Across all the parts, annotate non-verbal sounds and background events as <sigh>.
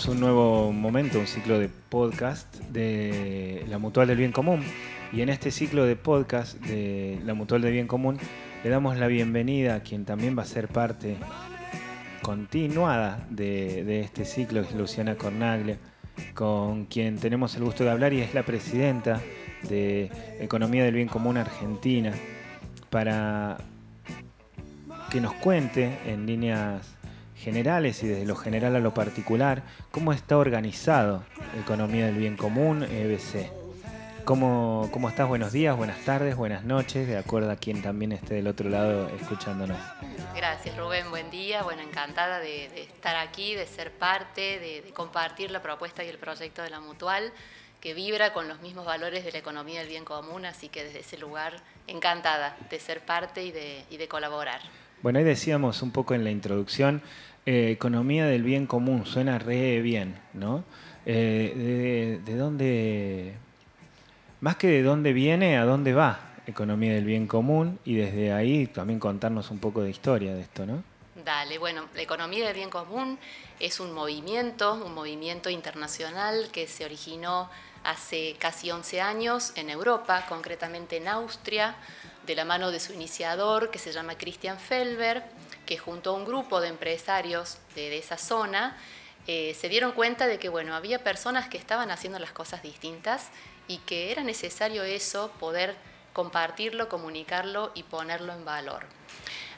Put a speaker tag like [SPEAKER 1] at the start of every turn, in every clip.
[SPEAKER 1] Iniciamos un nuevo momento, un ciclo de podcast de la Mutual del Bien Común. Y en este ciclo de podcast de la Mutual del Bien Común le damos la bienvenida a quien también va a ser parte continuada de, este ciclo, es Luciana Cornaglia, con quien tenemos el gusto de hablar y es la presidenta de Economía del Bien Común Argentina, para que nos cuente en líneas generales y desde lo general a lo particular, cómo está organizado Economía del Bien Común, EBC. ¿Cómo, ¿Cómo estás? Buenos días, buenas tardes, buenas noches, de acuerdo a quien también esté del otro lado escuchándonos.
[SPEAKER 2] Gracias Rubén, buen día, bueno, encantada de, estar aquí, de ser parte, de, compartir la propuesta y el proyecto de la Mutual, que vibra con los mismos valores de la economía del bien común, así que desde ese lugar encantada de ser parte y de, y de colaborar.
[SPEAKER 1] Bueno, ahí decíamos un poco en la introducción, eh, economía del bien común, suena re bien, ¿no? Eh, de, dónde, más que de dónde viene, a dónde va economía del bien común y desde ahí también contarnos un poco de historia de esto, ¿no?
[SPEAKER 2] Dale, bueno, la economía del bien común es un movimiento, un movimiento internacional que se originó hace casi 11 años en Europa, concretamente en Austria, de la mano de su iniciador que se llama Christian Felber que junto a un grupo de empresarios de, esa zona eh, se dieron cuenta de que bueno, había personas que estaban haciendo las cosas distintas y que era necesario eso, poder compartirlo, comunicarlo y ponerlo en valor.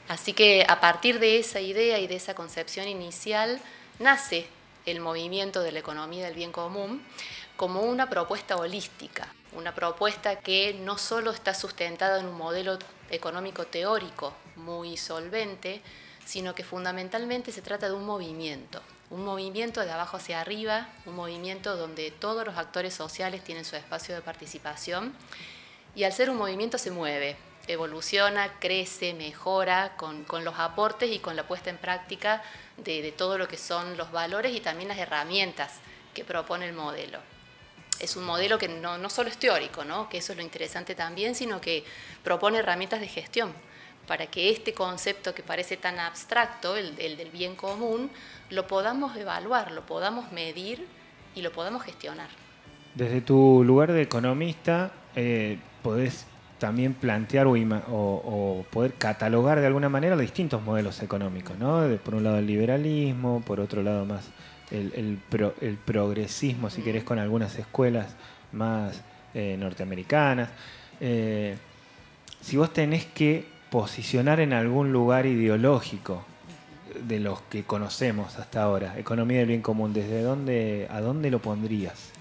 [SPEAKER 2] Así que a partir de esa idea y de esa concepción inicial nace el movimiento de la economía del bien común como una propuesta holística, una propuesta que no solo está sustentada en un modelo económico teórico muy solvente, sino que fundamentalmente se trata de un movimiento, un movimiento de abajo hacia arriba, un movimiento donde todos los actores sociales tienen su espacio de participación y al ser un movimiento se mueve, evoluciona, crece, mejora con, los aportes y con la puesta en práctica de, todo lo que son los valores y también las herramientas que propone el modelo. Es un modelo que no, no solo es teórico, ¿no? que eso es lo interesante también, sino que propone herramientas de gestión para que este concepto que parece tan abstracto, el, del bien común, lo podamos evaluar, lo podamos medir y lo podamos gestionar.
[SPEAKER 1] Desde tu lugar de economista, eh, podés también plantear o, poder catalogar de alguna manera los distintos modelos económicos, ¿no? por un lado el liberalismo, por otro lado más el, progresismo, si querés, con algunas escuelas más eh, norteamericanas. Eh, si vos tenés que posicionar en algún lugar ideológico de los que conocemos hasta ahora, economía del bien común, ¿desde dónde, a dónde lo pondrías?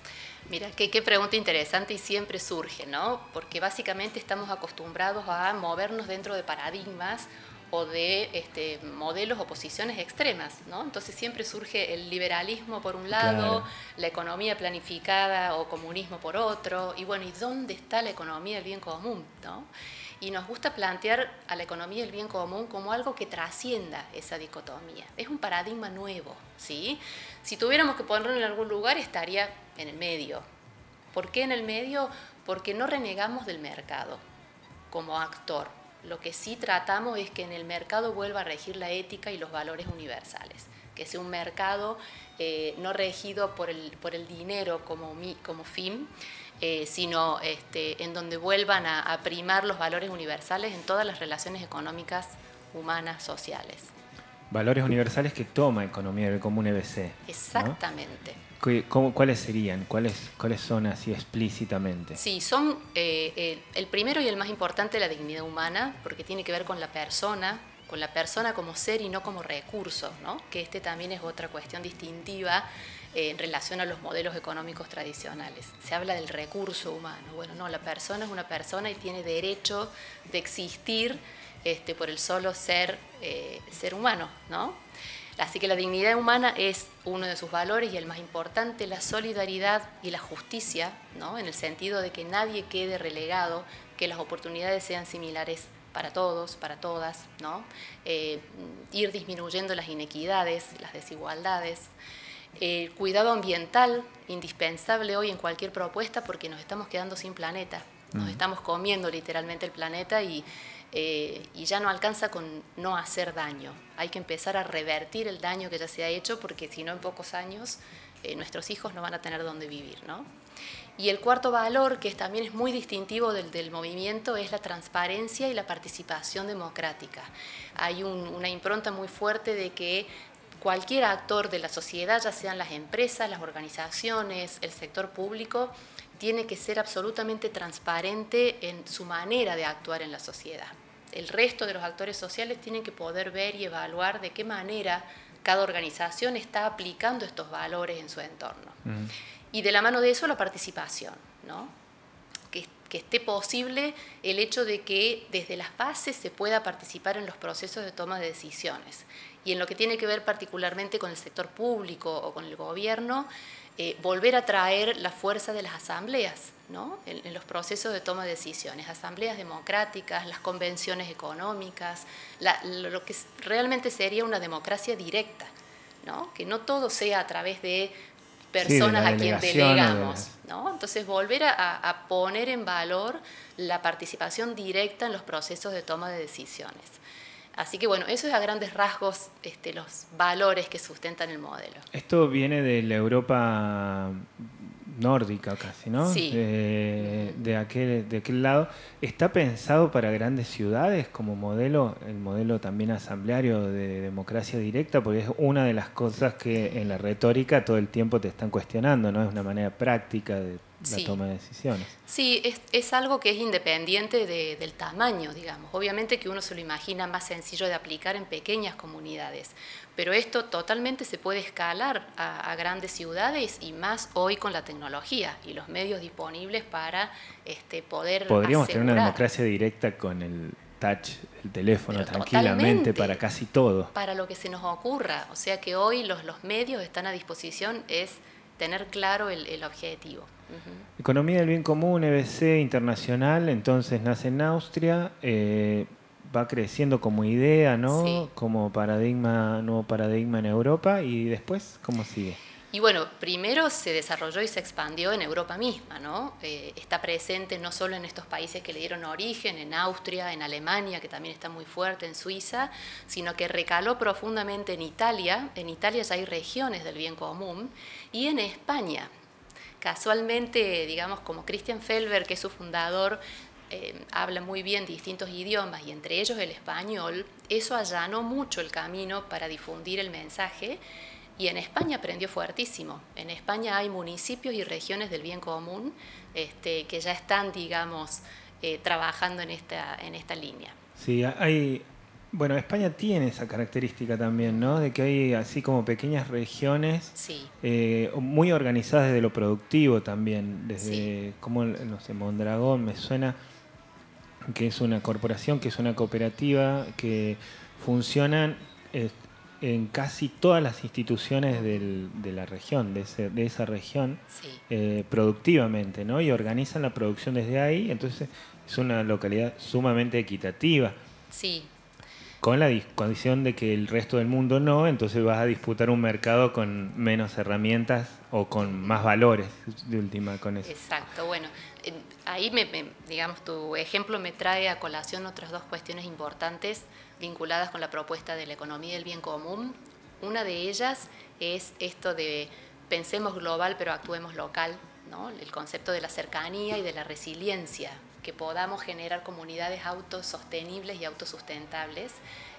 [SPEAKER 2] Mira, qué, qué, pregunta interesante y siempre surge, ¿no? Porque básicamente estamos acostumbrados a movernos dentro de paradigmas o de este, modelos o posiciones extremas, ¿no? Entonces siempre surge el liberalismo por un lado, la economía planificada o comunismo por otro, y bueno, ¿y dónde está la economía del bien común, ¿no? Y nos gusta plantear a la economía del bien común como algo que trascienda esa dicotomía. Es un paradigma nuevo, ¿sí? Si tuviéramos que ponerlo en algún lugar estaría en el medio. ¿Por qué en el medio? Porque no renegamos del mercado como actor. Lo que sí tratamos es que en el mercado vuelva a regir la ética y los valores universales, que sea un mercado eh, no regido por el, por el dinero como, como fin, eh, sino este, en donde vuelvan a, primar los valores universales en todas las relaciones económicas, humanas, sociales.
[SPEAKER 1] Valores universales que toma Economía del Común EBC.
[SPEAKER 2] Exactamente.
[SPEAKER 1] ¿Cuáles serían? ¿Cuáles, ¿Cuáles son así explícitamente?
[SPEAKER 2] Sí, son eh, el primero y el más importante la dignidad humana, porque tiene que ver con la persona, con la persona como ser y no como recurso, ¿no? que este también es otra cuestión distintiva en relación a los modelos económicos tradicionales. Se habla del recurso humano. Bueno, no, la persona es una persona y tiene derecho de existir este, por el solo ser, eh, ser humano, ¿no? Así que la dignidad humana es uno de sus valores y el más importante, la solidaridad y la justicia, ¿no? en el sentido de que nadie quede relegado, que las oportunidades sean similares para todos, para todas, ¿no? Eh, ir disminuyendo las inequidades, las desigualdades. El cuidado ambiental, indispensable hoy en cualquier propuesta porque nos estamos quedando sin planeta. Nos estamos comiendo literalmente el planeta y, eh, y ya no alcanza con no hacer daño. Hay que empezar a revertir el daño que ya se ha hecho porque si no en pocos años eh, nuestros hijos no van a tener dónde vivir. ¿no? Y el cuarto valor, que también es muy distintivo del, del movimiento, es la transparencia y la participación democrática. Hay una impronta muy fuerte de que cualquier actor de la sociedad, ya sean las empresas, las organizaciones, el sector público, tiene que ser absolutamente transparente en su manera de actuar en la sociedad. El resto de los actores sociales tienen que poder ver y evaluar de qué manera cada organización está aplicando estos valores en su entorno. Y de la mano de eso la participación, ¿no? que, que, esté posible el hecho de que desde las bases se pueda participar en los procesos de toma de decisiones. Y en lo que tiene que ver particularmente con el sector público o con el gobierno, eh, volver a traer la fuerza de las asambleas ¿no? en, en, los procesos de toma de decisiones, asambleas democráticas, las convenciones económicas, la, lo que realmente sería una democracia directa, ¿no? que no todo sea a través de personas sí, a quien delegamos. ¿no? Entonces, volver a, a, poner en valor la participación directa en los procesos de toma de decisiones. Así que bueno, eso es a grandes rasgos este, los valores que sustentan el modelo.
[SPEAKER 1] Esto viene de la Europa nórdica casi, ¿no?
[SPEAKER 2] Sí.
[SPEAKER 1] De, de, aquel, de aquel lado. ¿Está pensado para grandes ciudades como modelo, el modelo también asambleario de democracia directa? Porque es una de las cosas que en la retórica todo el tiempo te están cuestionando, ¿no? Es una manera práctica de la
[SPEAKER 2] sí.
[SPEAKER 1] toma de decisiones.
[SPEAKER 2] Sí, es, es algo que es independiente de, del tamaño, digamos. Obviamente que uno se lo imagina más sencillo de aplicar en pequeñas comunidades, pero esto totalmente se puede escalar a, a grandes ciudades y más hoy con la tecnología y los medios disponibles para este, poder
[SPEAKER 1] Podríamos
[SPEAKER 2] asegurar.
[SPEAKER 1] tener una democracia directa con el touch, el teléfono, pero tranquilamente para casi todo.
[SPEAKER 2] Para lo que se nos ocurra. O sea que hoy los, los medios están a disposición, es tener claro el, el objetivo.
[SPEAKER 1] -huh. Economía del bien común, EBC internacional, entonces nace en Austria, eh, va creciendo como idea, ¿no?
[SPEAKER 2] Sí.
[SPEAKER 1] Como paradigma, nuevo paradigma en Europa y después, ¿cómo sigue?
[SPEAKER 2] Y bueno, primero se desarrolló y se expandió en Europa misma, ¿no? Eh, está presente no solo en estos países que le dieron origen, en Austria, en Alemania, que también está muy fuerte, en Suiza, sino que recaló profundamente en Italia. En Italia ya hay regiones del bien común y en España. Casualmente, digamos, como Christian Felber, que es su fundador, eh, habla muy bien distintos idiomas y entre ellos el español, eso allanó mucho el camino para difundir el mensaje y en España aprendió fuertísimo. En España hay municipios y regiones del bien común este, que ya están, digamos, eh, trabajando en esta, en esta línea.
[SPEAKER 1] Sí, hay. Bueno, España tiene esa característica también, ¿no? De que hay así como pequeñas regiones
[SPEAKER 2] sí.
[SPEAKER 1] eh, muy organizadas desde lo productivo también, desde
[SPEAKER 2] Sí.
[SPEAKER 1] como, no sé, Mondragón, me suena que es una corporación, que es una cooperativa, que funcionan eh, en casi todas las instituciones del, de la región, de, ese, de esa región,
[SPEAKER 2] Sí.
[SPEAKER 1] eh, productivamente, ¿no? Y organizan la producción desde ahí, entonces es una localidad sumamente equitativa,
[SPEAKER 2] Sí,
[SPEAKER 1] con la condición de que el resto del mundo no, entonces vas a disputar un mercado con menos herramientas o con más valores, de última, con eso.
[SPEAKER 2] Exacto, bueno, ahí me, me- digamos tu ejemplo me trae a colación otras dos cuestiones importantes vinculadas con la propuesta de la economía del bien común. Una de ellas es esto de pensemos global pero actuemos local, el concepto de la cercanía y de la resiliencia, que podamos generar comunidades autosostenibles y autosustentables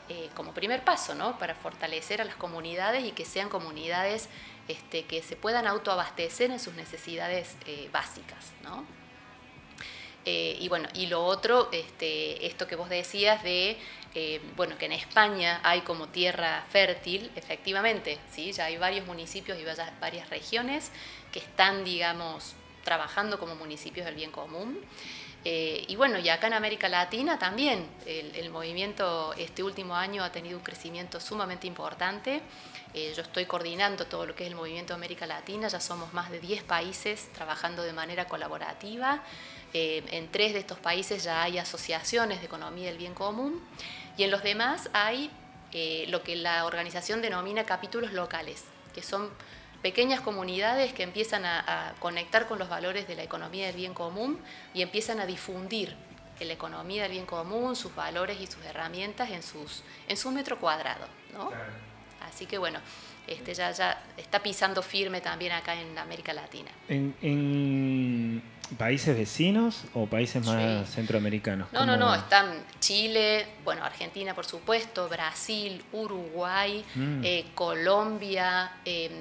[SPEAKER 2] eh, como primer paso, ¿no? Para fortalecer a las comunidades y que sean comunidades este, que se puedan autoabastecer en sus necesidades eh, básicas, ¿no? Eh, y bueno, y lo otro, este, esto que vos decías de, eh, bueno, que en España hay como tierra fértil, efectivamente, ¿sí? Ya hay varios municipios y varias, regiones que están, digamos, trabajando como municipios del bien común. Eh, y bueno, y acá en América Latina también el, el, movimiento este último año ha tenido un crecimiento sumamente importante. Eh, yo estoy coordinando todo lo que es el movimiento América Latina, ya somos más de 10 países trabajando de manera colaborativa. Eh, en tres de estos países ya hay asociaciones de economía del bien común y en los demás hay eh, lo que la organización denomina capítulos locales, que son pequeñas comunidades que empiezan a, conectar con los valores de la economía del bien común y empiezan a difundir la economía del bien común, sus valores y sus herramientas en, sus, su metro cuadrado. ¿no? Claro. Así que bueno, este, ya, ya está pisando firme también acá en América Latina.
[SPEAKER 1] ¿En, países vecinos o países más centroamericanos?
[SPEAKER 2] No, no, no, están Chile, bueno, Argentina por supuesto, Brasil, Uruguay, mm. eh, Colombia. Em,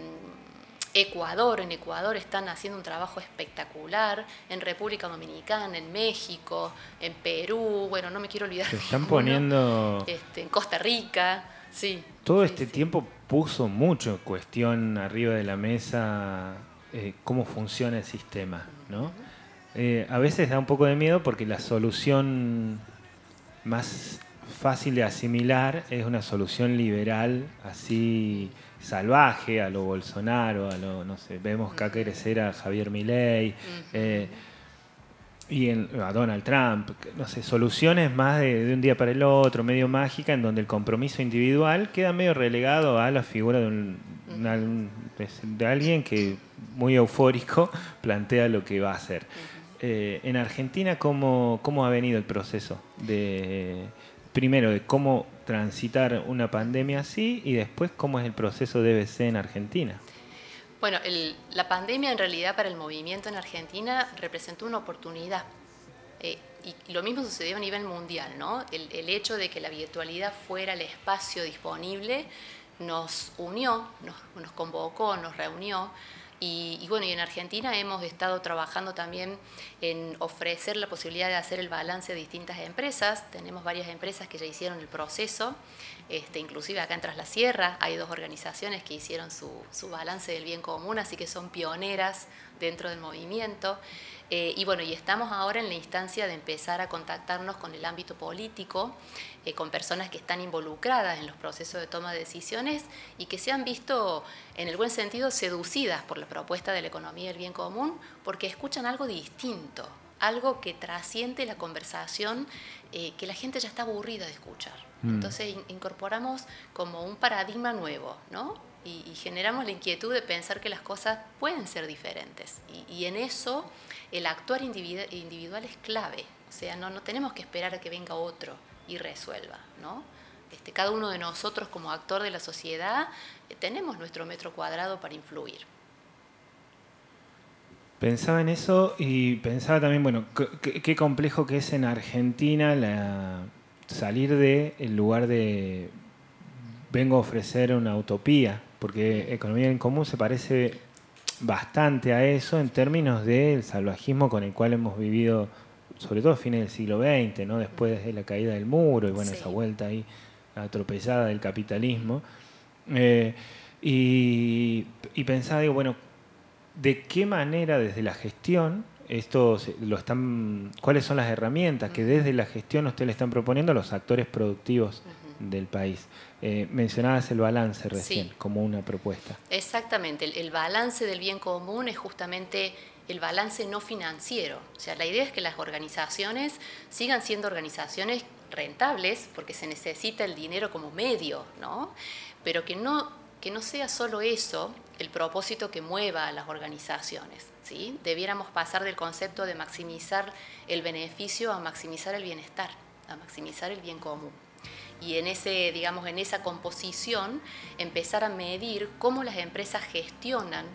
[SPEAKER 2] Ecuador, en Ecuador están haciendo un trabajo espectacular, en República Dominicana, en México, en Perú, bueno, no me quiero olvidar.
[SPEAKER 1] Se están poniendo...
[SPEAKER 2] Este, en Costa Rica, sí.
[SPEAKER 1] Todo este tiempo puso mucho cuestión arriba de la mesa eh, cómo funciona el sistema, ¿no? Eh, a veces da un poco de miedo porque la solución más fácil de asimilar es una solución liberal, así salvaje, a lo Bolsonaro, a lo, no sé, vemos acá crecer a Javier Milei eh, y a Donald Trump, no sé, soluciones más de, un día para el otro, medio mágica, en donde el compromiso individual queda medio relegado a la figura de, un, de alguien que muy eufórico <laughs> plantea lo que va a hacer. Eh, en Argentina, ¿cómo, ¿cómo ha venido el proceso de primero de cómo transitar una pandemia así y después cómo es el proceso de BC en Argentina.
[SPEAKER 2] Bueno, la pandemia en realidad para el movimiento en Argentina representó una oportunidad. Eh, y lo mismo sucedió a nivel mundial, ¿no? El, hecho de que la virtualidad fuera el espacio disponible nos unió, nos, nos convocó, nos reunió y, bueno, y en Argentina hemos estado trabajando también en ofrecer la posibilidad de hacer el balance de distintas empresas. Tenemos varias empresas que ya hicieron el proceso, este, inclusive acá en Tras la Sierra hay dos organizaciones que hicieron su, su balance del bien común, así que son pioneras dentro del movimiento. Eh, y bueno, y estamos ahora en la instancia de empezar a contactarnos con el ámbito político, eh, con personas que están involucradas en los procesos de toma de decisiones y que se han visto, en el buen sentido, seducidas por la propuesta de la economía del bien común, porque escuchan algo distinto, algo que trasciende la conversación eh, que la gente ya está aburrida de escuchar. Mm. Entonces incorporamos como un paradigma nuevo, ¿no? Y, generamos la inquietud de pensar que las cosas pueden ser diferentes. y en eso el actuar individual es clave. O sea, no, no tenemos que esperar a que venga otro y resuelva, ¿no? Este, cada uno de nosotros como actor de la sociedad eh, tenemos nuestro metro cuadrado para influir.
[SPEAKER 1] Pensaba en eso y pensaba también, bueno, qué complejo que es en Argentina salir del lugar de vengo a ofrecer una utopía, porque economía en común se parece bastante a eso en términos del salvajismo con el cual hemos vivido, sobre todo a fines del siglo XX, ¿no? después de la caída del muro y bueno, esa vuelta ahí atropellada del capitalismo. Eh, y, pensaba, digo, bueno, ¿de qué manera desde la gestión esto lo están, cuáles son las herramientas que desde la gestión usted le están proponiendo a los actores productivos del país? Eh, mencionabas el balance recién como una propuesta.
[SPEAKER 2] Exactamente, el, balance del bien común es justamente el balance no financiero. O sea, la idea es que las organizaciones sigan siendo organizaciones rentables porque se necesita el dinero como medio, ¿no? Pero que no, que no sea solo eso el propósito que mueva a las organizaciones. ¿sí? Debiéramos pasar del concepto de maximizar el beneficio a maximizar el bienestar, a maximizar el bien común y en, ese, digamos, en esa composición empezar a medir cómo las empresas gestionan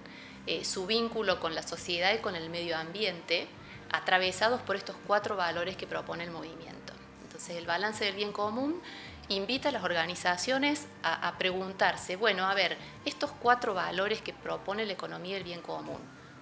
[SPEAKER 2] eh, su vínculo con la sociedad y con el medio ambiente, atravesados por estos cuatro valores que propone el movimiento. Entonces, el balance del bien común invita a las organizaciones a, preguntarse, bueno, a ver, estos cuatro valores que propone la economía del bien común,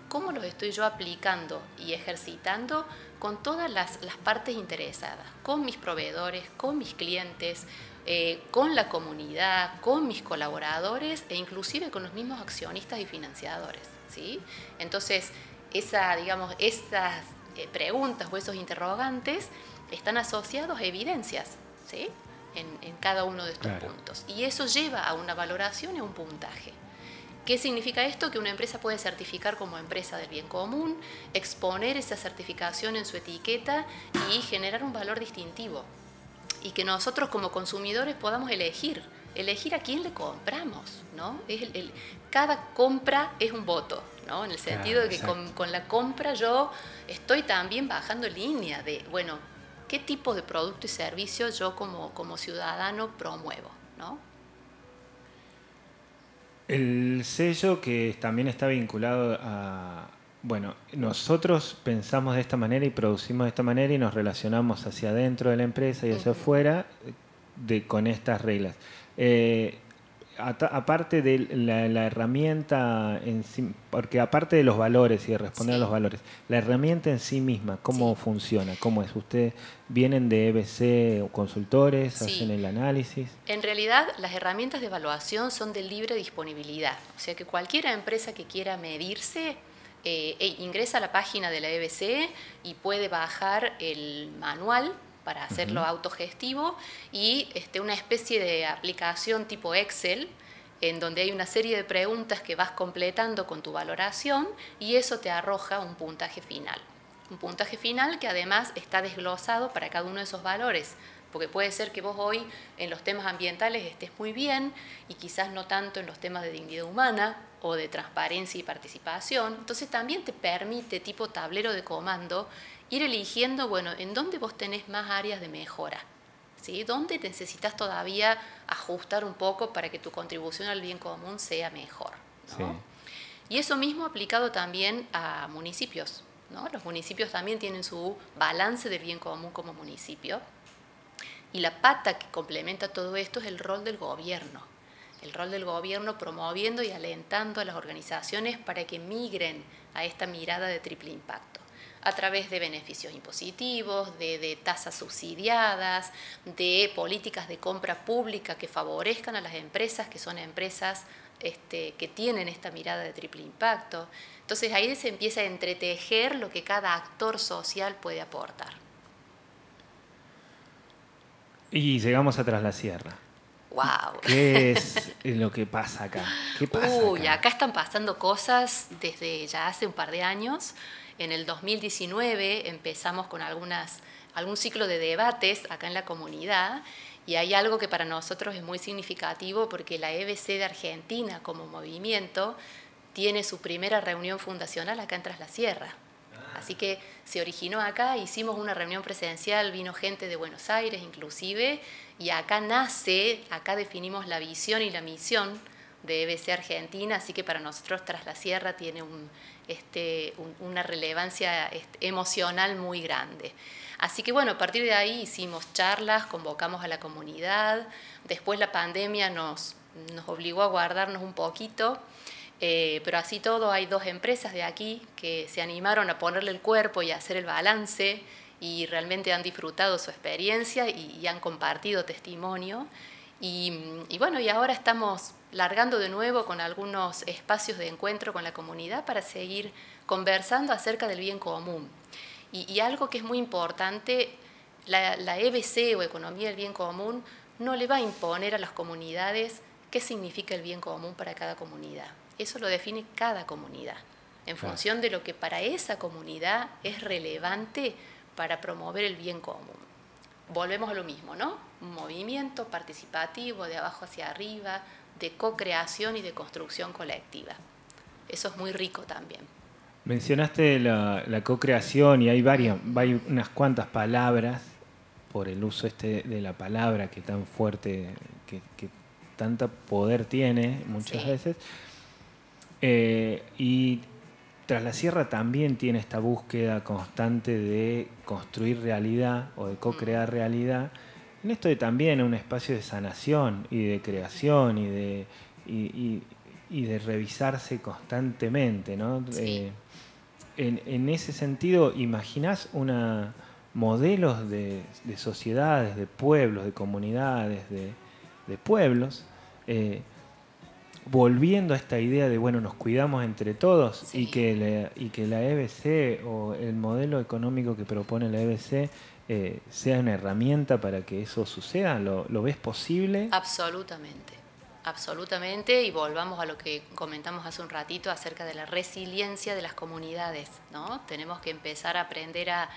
[SPEAKER 2] ¿cómo los estoy yo aplicando y ejercitando con todas las, partes interesadas, con mis proveedores, con mis clientes, eh, con la comunidad, con mis colaboradores e inclusive con los mismos accionistas y financiadores. ¿Sí? Entonces, esa, digamos, esas eh, preguntas o esos interrogantes están asociados a evidencias ¿sí? en, cada uno de estos puntos. Y eso lleva a una valoración y a un puntaje. ¿Qué significa esto? Que una empresa puede certificar como empresa del bien común, exponer esa certificación en su etiqueta y generar un valor distintivo. Y que nosotros como consumidores podamos elegir, elegir a quién le compramos. ¿no? el, cada compra es un voto, ¿no? en el sentido de que con, la compra yo estoy también bajando línea de, bueno, qué tipo de producto y servicio yo como, como ciudadano promuevo. ¿no?
[SPEAKER 1] El sello que también está vinculado a, bueno, nosotros pensamos de esta manera y producimos de esta manera y nos relacionamos hacia adentro de la empresa y hacia afuera de, con estas reglas. Eh, aparte de la, herramienta en sí, porque aparte de los valores y de responder a los valores, la herramienta en sí misma, ¿cómo funciona? ¿Cómo es? ¿Ustedes vienen de EBC o consultores, hacen el análisis?
[SPEAKER 2] En realidad, las herramientas de evaluación son de libre disponibilidad. O sea que cualquier empresa que quiera medirse, eh, e ingresa a la página de la EBC y puede bajar el manual para hacerlo autogestivo y este, una especie de aplicación tipo Excel en donde hay una serie de preguntas que vas completando con tu valoración y eso te arroja un puntaje final. Un puntaje final que además está desglosado para cada uno de esos valores, porque puede ser que vos hoy en los temas ambientales estés muy bien y quizás no tanto en los temas de dignidad humana o de transparencia y participación. Entonces también te permite tipo tablero de comando ir eligiendo, bueno, en dónde vos tenés más áreas de mejora, ¿sí? ¿Dónde necesitas todavía ajustar un poco para que tu contribución al bien común sea mejor? Y eso mismo aplicado también a municipios. ¿no? Los municipios también tienen su balance del bien común como municipio. Y la pata que complementa todo esto es el rol del gobierno. El rol del gobierno promoviendo y alentando a las organizaciones para que migren a esta mirada de triple impacto a través de beneficios impositivos, de, tasas subsidiadas, de políticas de compra pública que favorezcan a las empresas, que son empresas este, que tienen esta mirada de triple impacto. Entonces ahí se empieza a entretejer lo que cada actor social puede aportar.
[SPEAKER 1] Y llegamos atrás la sierra.
[SPEAKER 2] Wow.
[SPEAKER 1] ¿Qué es lo que pasa acá? ¿Qué pasa
[SPEAKER 2] Uy, acá están pasando cosas desde ya hace un par de años. En el 2019 empezamos con algunas, algún ciclo de debates acá en la comunidad y hay algo que para nosotros es muy significativo porque la EBC de Argentina como movimiento tiene su primera reunión fundacional acá en Tras la Sierra. Así que se originó acá, hicimos una reunión presencial, vino gente de Buenos Aires inclusive, y acá nace, acá definimos la visión y la misión de EBC Argentina, así que para nosotros Tras la Sierra tiene este, una relevancia este, emocional muy grande. Así que bueno, a partir de ahí hicimos charlas, convocamos a la comunidad, después la pandemia nos, nos obligó a guardarnos un poquito, eh, pero así todo hay dos empresas de aquí que se animaron a ponerle el cuerpo y a hacer el balance y realmente han disfrutado su experiencia y, han compartido testimonio. y, bueno, y ahora estamos largando de nuevo con algunos espacios de encuentro con la comunidad para seguir conversando acerca del bien común. Y, algo que es muy importante, la, la, EBC o Economía del Bien Común no le va a imponer a las comunidades qué significa el bien común para cada comunidad. Eso lo define cada comunidad, en función de lo que para esa comunidad es relevante para promover el bien común. Volvemos a lo mismo, ¿no? Un movimiento participativo de abajo hacia arriba, de co-creación y de construcción colectiva. Eso es muy rico también.
[SPEAKER 1] Mencionaste la, co-creación y hay varias, hay unas cuantas palabras por el uso este de la palabra que tan fuerte, que, que tanto poder tiene muchas veces. Eh, y tras la sierra también tiene esta búsqueda constante de construir realidad o de co-crear realidad en esto de también un espacio de sanación y de creación y de, y, de revisarse constantemente. ¿no? Eh, en, ese sentido, ¿imaginás una modelos de, sociedades, de pueblos, de comunidades, de, pueblos, eh, volviendo a esta idea de, bueno, nos cuidamos entre todos y, que y que la EBC o el modelo económico que propone la EBC eh, sea una herramienta para que eso suceda? ¿Lo, ves posible?
[SPEAKER 2] Absolutamente, absolutamente. Y volvamos a lo que comentamos hace un ratito acerca de la resiliencia de las comunidades. ¿no? Tenemos que empezar a aprender a,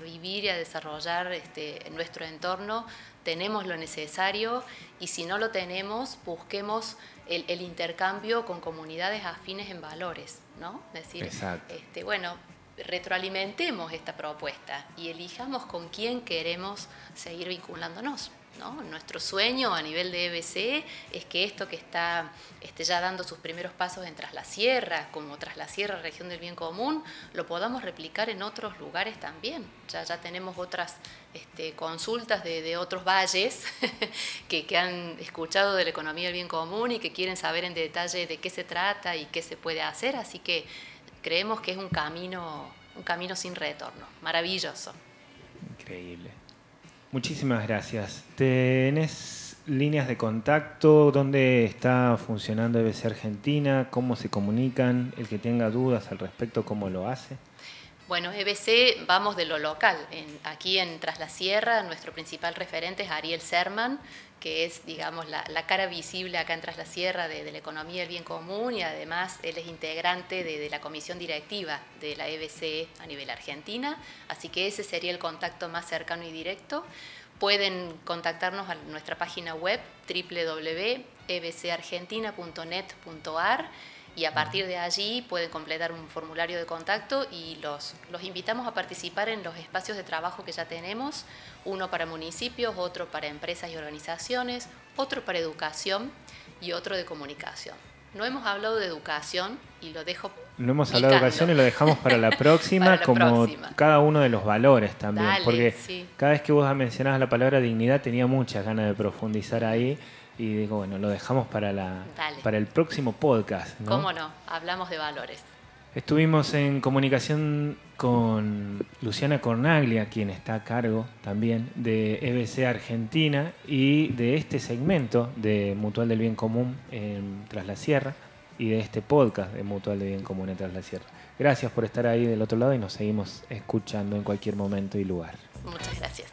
[SPEAKER 2] vivir y a desarrollar este, nuestro entorno. Tenemos lo necesario y si no lo tenemos, busquemos el, intercambio con comunidades afines en valores. ¿no? Es decir, este, bueno, retroalimentemos esta propuesta y elijamos con quién queremos seguir vinculándonos. Nuestro sueño a nivel de EBC es que esto que está este, ya dando sus primeros pasos en Tras la Sierra, como Tras la Sierra, región del bien común, lo podamos replicar en otros lugares también. Ya, ya tenemos otras este, consultas de, otros valles <laughs> que, que, han escuchado de la economía del bien común y que quieren saber en detalle de qué se trata y qué se puede hacer, así que creemos que es un camino, un camino sin retorno, maravilloso.
[SPEAKER 1] Increíble. Muchísimas gracias. ¿Tenés líneas de contacto? ¿Dónde está funcionando EBC Argentina? ¿Cómo se comunican? El que tenga dudas al respecto, ¿cómo lo hace?
[SPEAKER 2] Bueno, EBC vamos de lo local. aquí en Tras la Sierra, nuestro principal referente es Ariel Serman, que es, digamos, la, cara visible acá en Tras la Sierra de, la economía del bien común y además él es integrante de, la comisión directiva de la EBC a nivel Argentina, así que ese sería el contacto más cercano y directo. Pueden contactarnos a nuestra página web www.ebcargentina.net.ar y a partir de allí pueden completar un formulario de contacto y los, los invitamos a participar en los espacios de trabajo que ya tenemos, uno para municipios, otro para empresas y organizaciones, otro para educación y otro de comunicación. No hemos hablado de educación y lo dejo.
[SPEAKER 1] No hemos hablado de educación y lo dejamos para la <laughs> próxima, como cada uno de los valores también. porque cada vez que vos mencionabas la palabra dignidad tenía muchas ganas de profundizar ahí y digo, bueno, lo dejamos para, la, para el próximo podcast. ¿no?
[SPEAKER 2] ¿Cómo no? Hablamos de valores.
[SPEAKER 1] Estuvimos en comunicación con Luciana Cornaglia, quien está a cargo también de EBC Argentina y de este segmento de Mutual del Bien Común en Tras la Sierra y de este podcast de Mutual del Bien Común en Tras la Sierra. Gracias por estar ahí del otro lado y nos seguimos escuchando en cualquier momento y lugar.
[SPEAKER 2] Muchas gracias.